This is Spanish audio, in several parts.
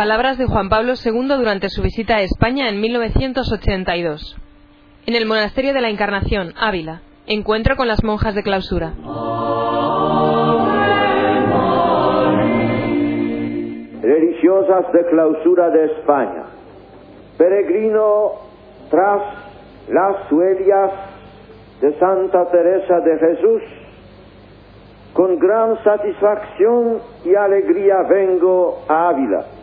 Palabras de Juan Pablo II durante su visita a España en 1982. En el Monasterio de la Encarnación, Ávila. Encuentro con las monjas de clausura. Religiosas de clausura de España. Peregrino tras las huellas de Santa Teresa de Jesús con gran satisfacción y alegría vengo a Ávila.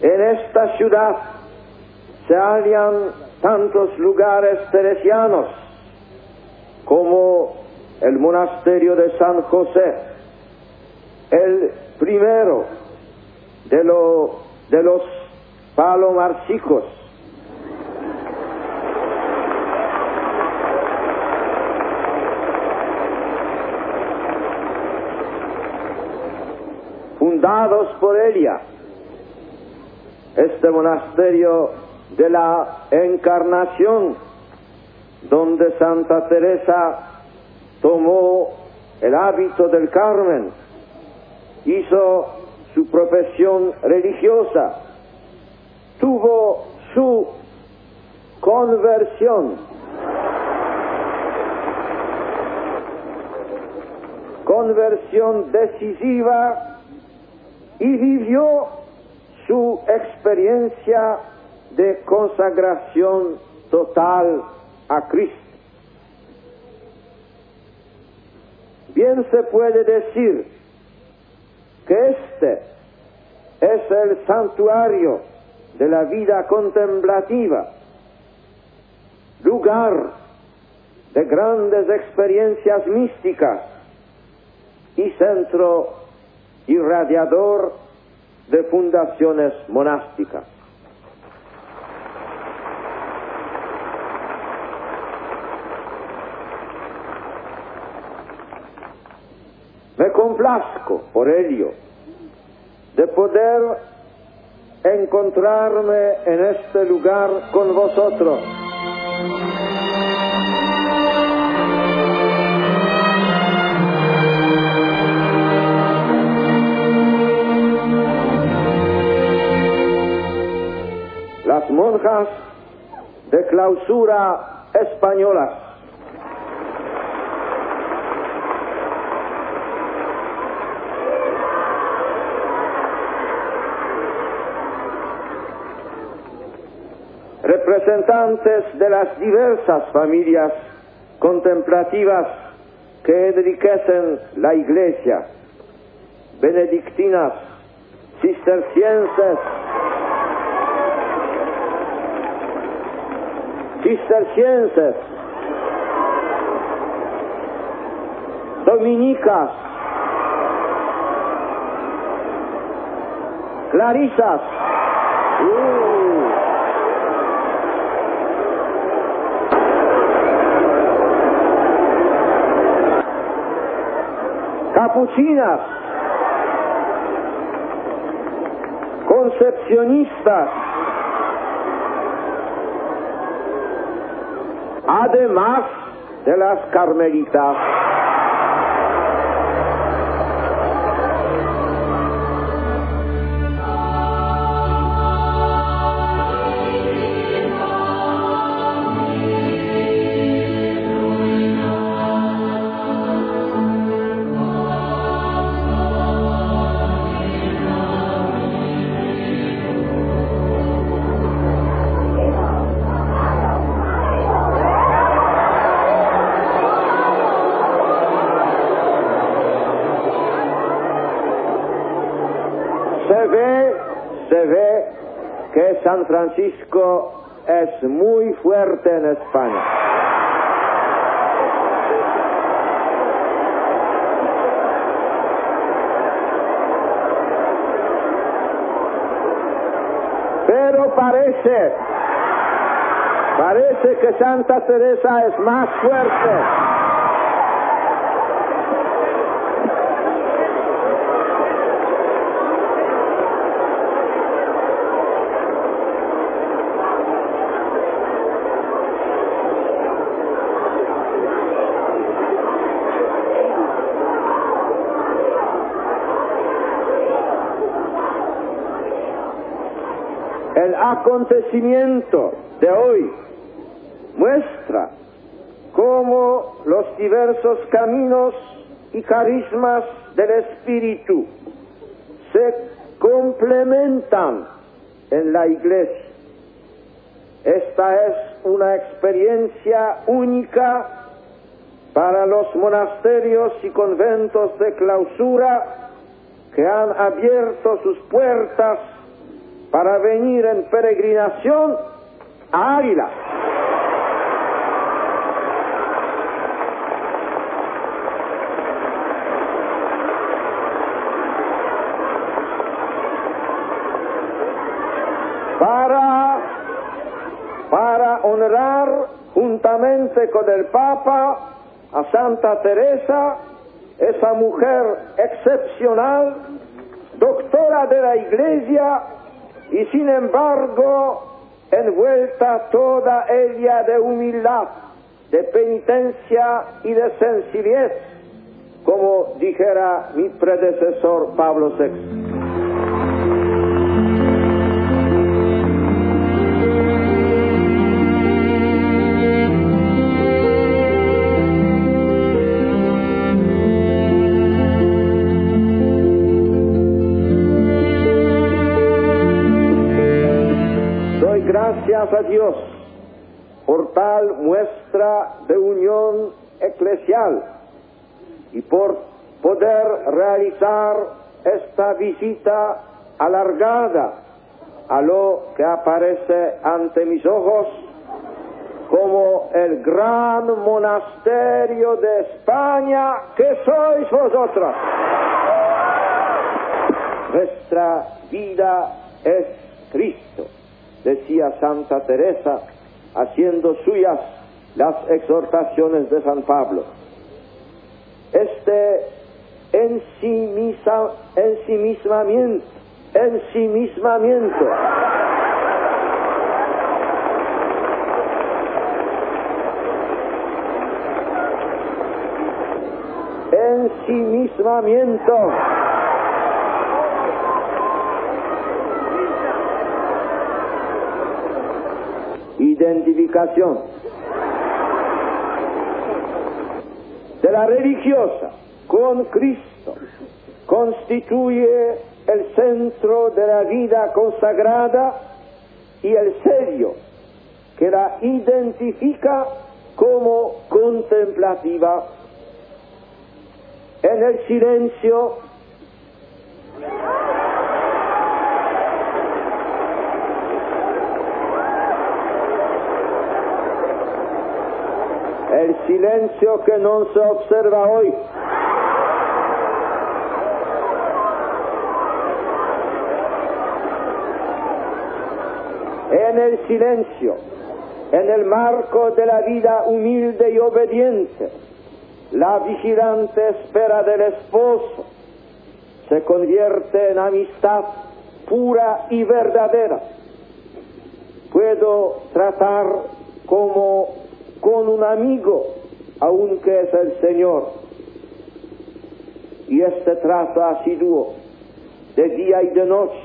En esta ciudad se hallan tantos lugares teresianos como el monasterio de San José, el primero de, de los palomarcicos. fundados por ella, este monasterio de la Encarnación, donde Santa Teresa tomó el hábito del Carmen, hizo su profesión religiosa, tuvo su conversión. Conversión decisiva y vivió su experiencia de consagración total a Cristo. Bien se puede decir que este es el santuario de la vida contemplativa, lugar de grandes experiencias místicas y centro irradiador de fundaciones monásticas. Me complazco por ello de poder encontrarme en este lugar con vosotros. De clausura españolas representantes de las diversas familias contemplativas que enriquecen la iglesia, benedictinas, cistercienses, cistercienses, dominicas, clarisas, uh, capuchinas, concepcionistas, además de las carmelitas. San Francisco es muy fuerte en España. Pero parece, parece que Santa Teresa es más fuerte. El acontecimiento de hoy muestra cómo los diversos caminos y carismas del Espíritu se complementan en la Iglesia. Esta es una experiencia única para los monasterios y conventos de clausura que han abierto sus puertas para venir en peregrinación a Ávila. Para, para honrar juntamente con el Papa a Santa Teresa, esa mujer excepcional, doctora de la Iglesia y sin embargo envuelta toda ella de humildad, de penitencia y de sencillez, como dijera mi predecesor Pablo VI. A Dios por tal muestra de unión eclesial y por poder realizar esta visita alargada a lo que aparece ante mis ojos como el gran monasterio de España que sois vosotros. Nuestra vida es Cristo, decía Santa Teresa, haciendo suyas las exhortaciones de San Pablo. Este ensimismamiento, ensimismamiento ensimismamiento. Identificación de la religiosa con Cristo constituye el centro de la vida consagrada y el sello que la identifica como contemplativa. En el silencio silencio que no se observa hoy en el silencio en el marco de la vida humilde y obediente la vigilante espera del esposo se convierte en amistad pura y verdadera. Puedo tratar como con un amigo, aunque es el Señor. Y este trato asiduo de día y de noche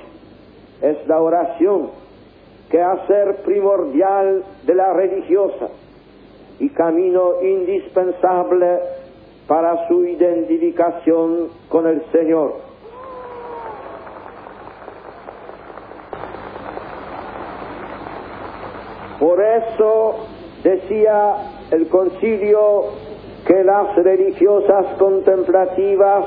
es la oración que hacer primordial de la religiosa y camino indispensable para su identificación con el Señor. Por eso decía el concilio que las religiosas contemplativas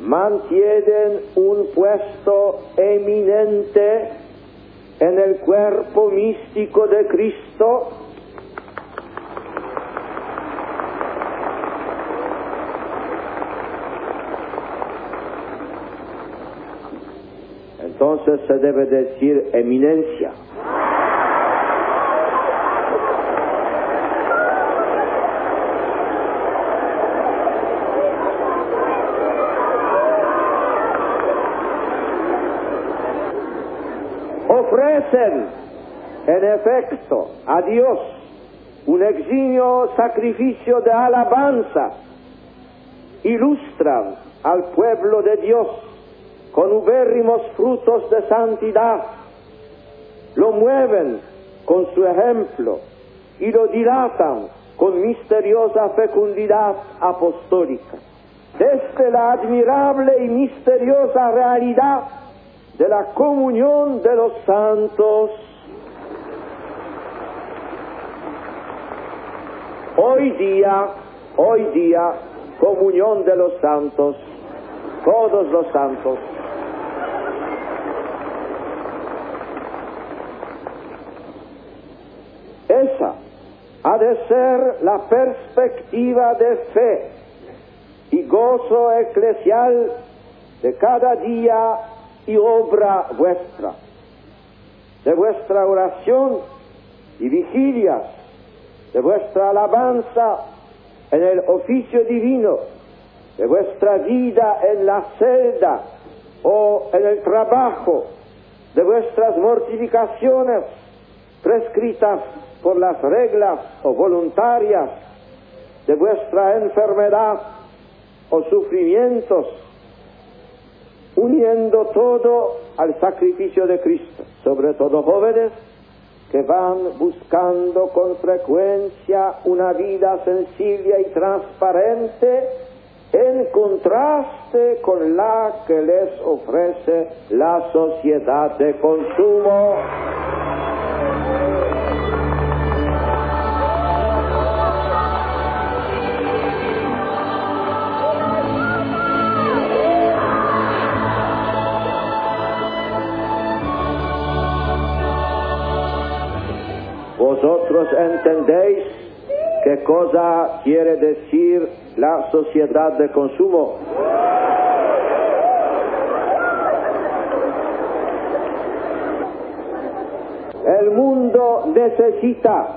mantienen un puesto eminente en el cuerpo místico de Cristo entonces se debe decir eminencia. Ofrecen, en efecto, a Dios un eximio sacrificio de alabanza, ilustran al pueblo de Dios con ubérrimos frutos de santidad lo mueven con su ejemplo y lo dilatan con misteriosa fecundidad apostólica. Desde la admirable y misteriosa realidad de la comunión de los santos, hoy día, hoy día, comunión de los santos, todos los santos, Esa ha de ser la perspectiva de fe y gozo eclesial de cada día y obra vuestra, de vuestra oración y vigilias, de vuestra alabanza en el oficio divino, de vuestra vida en la celda o en el trabajo, de vuestras mortificaciones prescritas por las reglas o voluntarias de vuestra enfermedad o sufrimientos, uniendo todo al sacrificio de Cristo, sobre todo jóvenes que van buscando con frecuencia una vida sencilla y transparente en contraste con la que les ofrece la sociedad de consumo. Vosotros entendéis qué cosa quiere decir la sociedad de consumo. El mundo necesita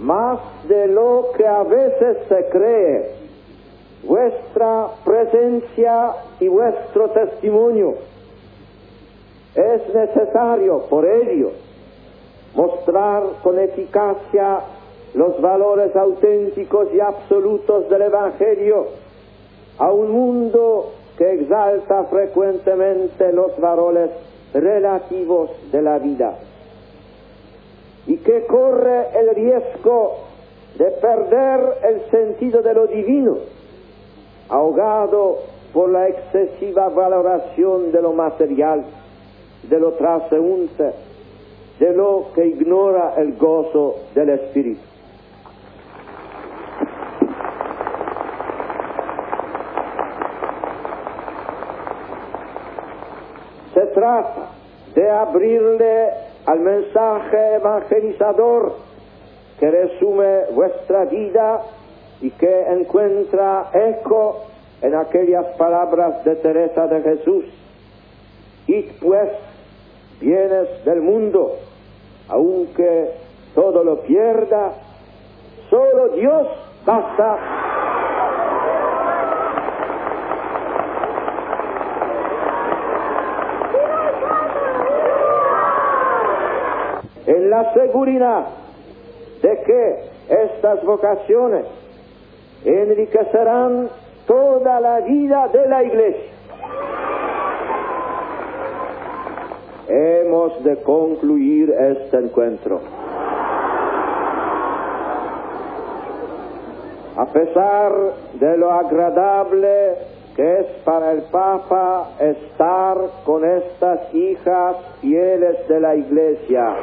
más de lo que a veces se cree vuestra presencia y vuestro testimonio. Es necesario por ello mostrar con eficacia los valores auténticos y absolutos del Evangelio a un mundo que exalta frecuentemente los valores relativos de la vida y que corre el riesgo de perder el sentido de lo divino, ahogado por la excesiva valoración de lo material, de lo transeúnte, de lo que ignora el gozo del Espíritu. Se trata de abrirle al mensaje evangelizador que resume vuestra vida y que encuentra eco en aquellas palabras de Teresa de Jesús. Id pues bienes del mundo, aunque todo lo pierda, solo Dios basta. En la seguridad de que estas vocaciones enriquecerán toda la vida de la iglesia. Hemos de concluir este encuentro. A pesar de lo agradable que es para el Papa estar con estas hijas fieles de la Iglesia.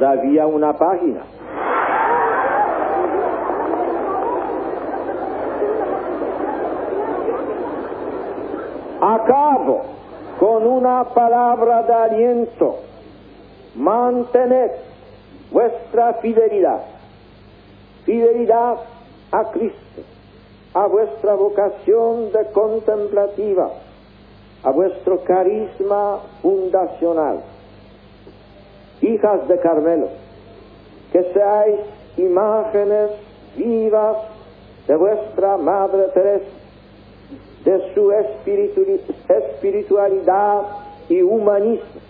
Todavía una página. Acabo con una palabra de aliento. Mantened vuestra fidelidad. Fidelidad a Cristo, a vuestra vocación de contemplativa, a vuestro carisma fundacional hijas de Carmelo, que seáis imágenes vivas de vuestra Madre Teresa, de su espiritualidad y humanismo,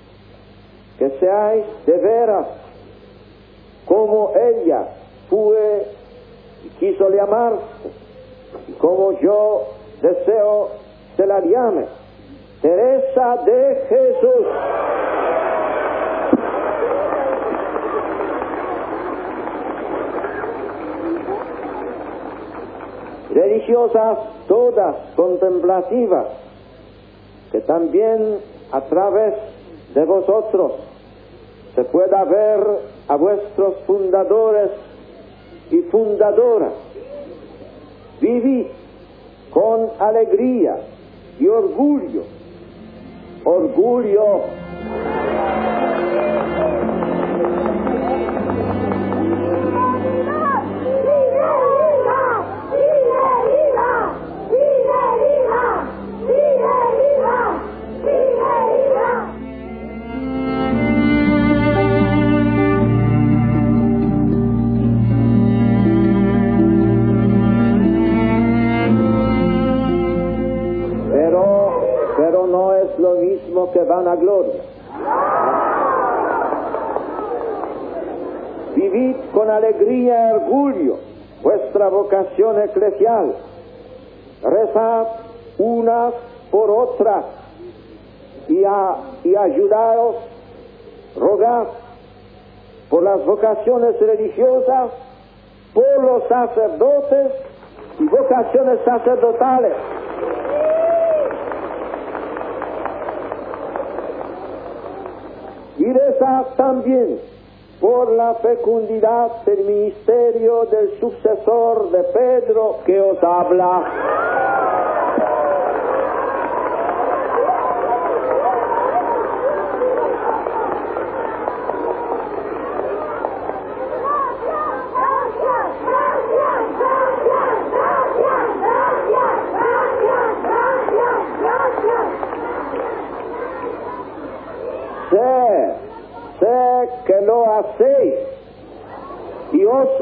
que seáis de veras como ella fue y quiso llamarse, y como yo deseo se la llame, Teresa de Jesús. Religiosas todas contemplativas, que también a través de vosotros se pueda ver a vuestros fundadores y fundadoras. Vivid con alegría y orgullo, orgullo vocación eclesial. Rezad unas por otras y, a, y ayudaos, rogad por las vocaciones religiosas, por los sacerdotes y vocaciones sacerdotales. y rezad también por la fecundidad del ministerio del sucesor de Pedro que os habla.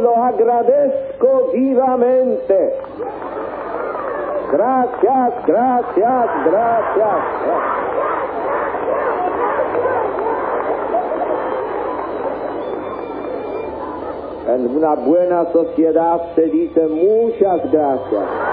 lo agradezco vivamente. Gracias, gracias, gracias. En una buena sociedad se dice muchas gracias.